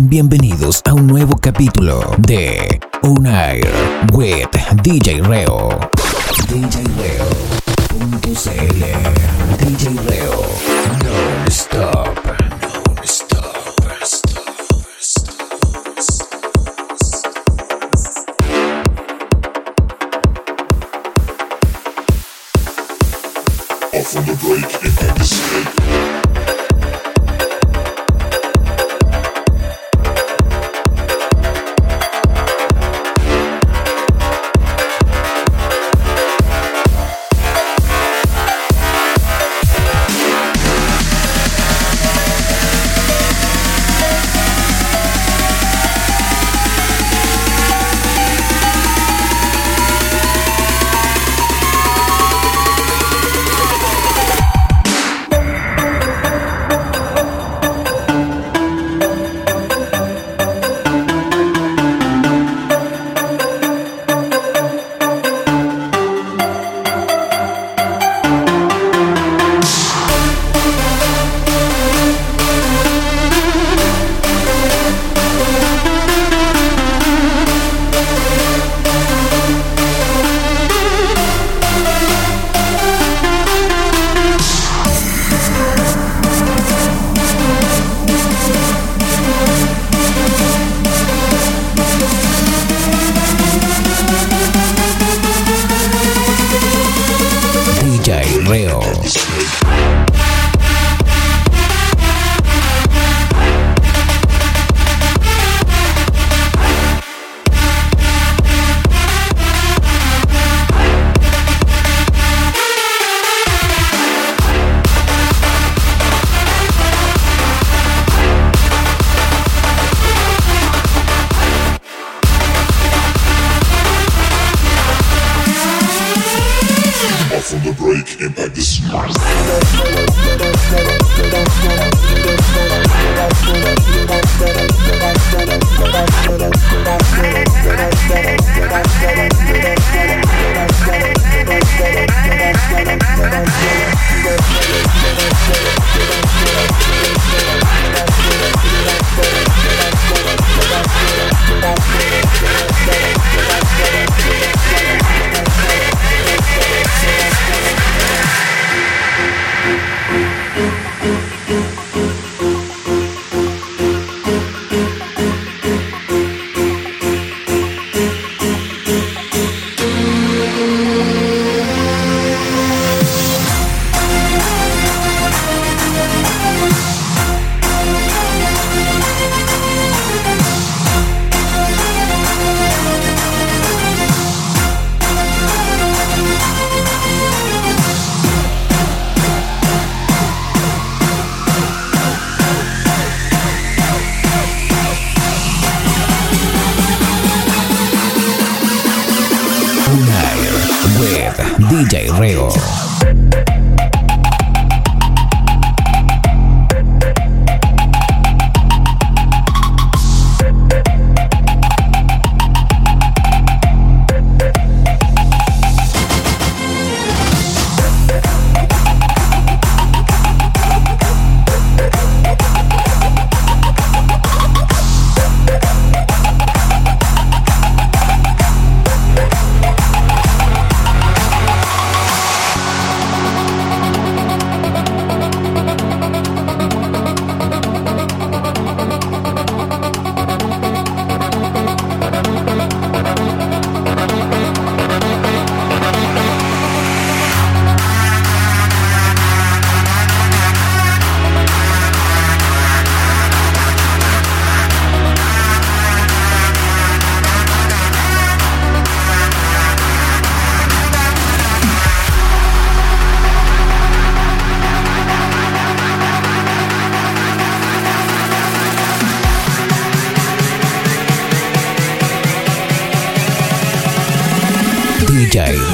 Bienvenidos a un nuevo capítulo de On Air with DJ Reo. DJ Reo.cl DJ Reo. Stop.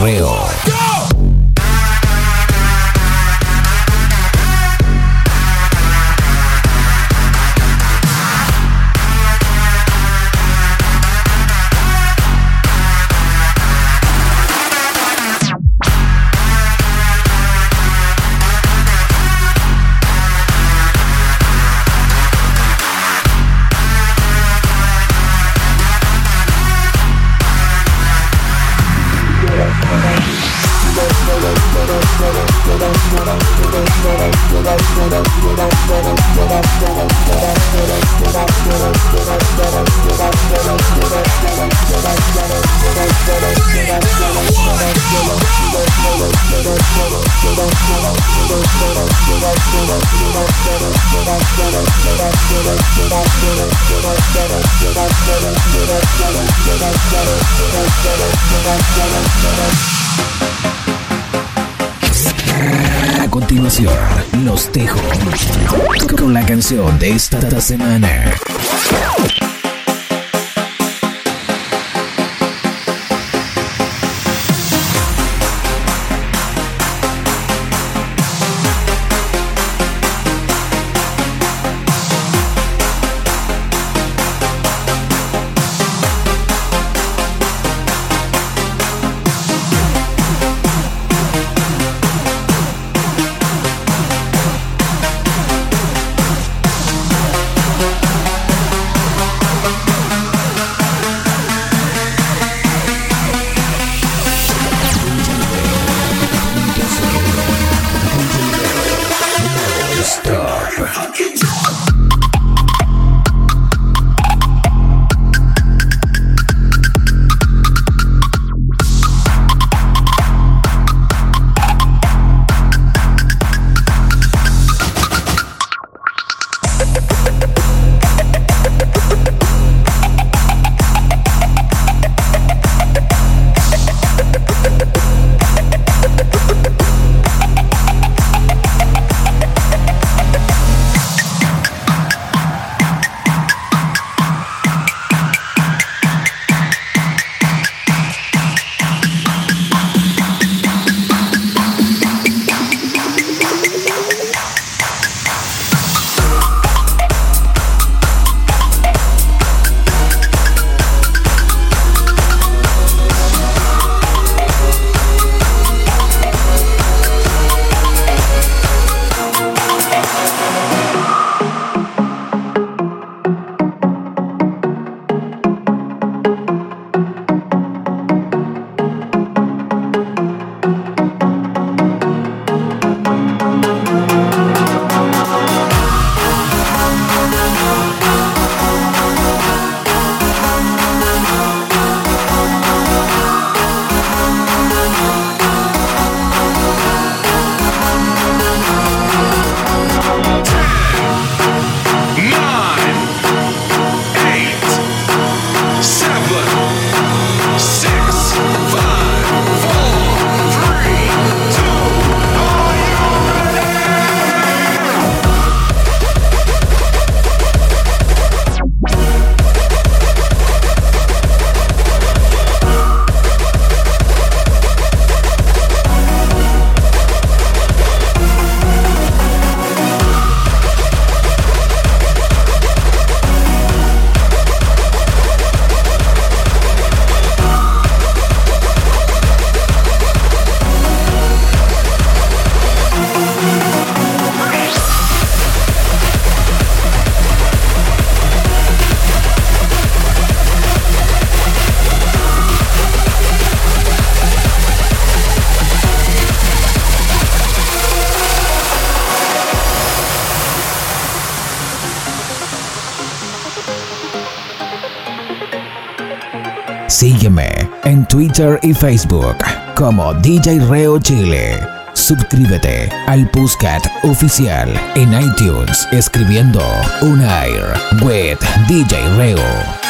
Reo. Continuación, los dejo con la canción de esta semana. Sígueme en Twitter y Facebook como DJ Reo Chile. Suscríbete al Puscat oficial en iTunes escribiendo un air with DJ Reo.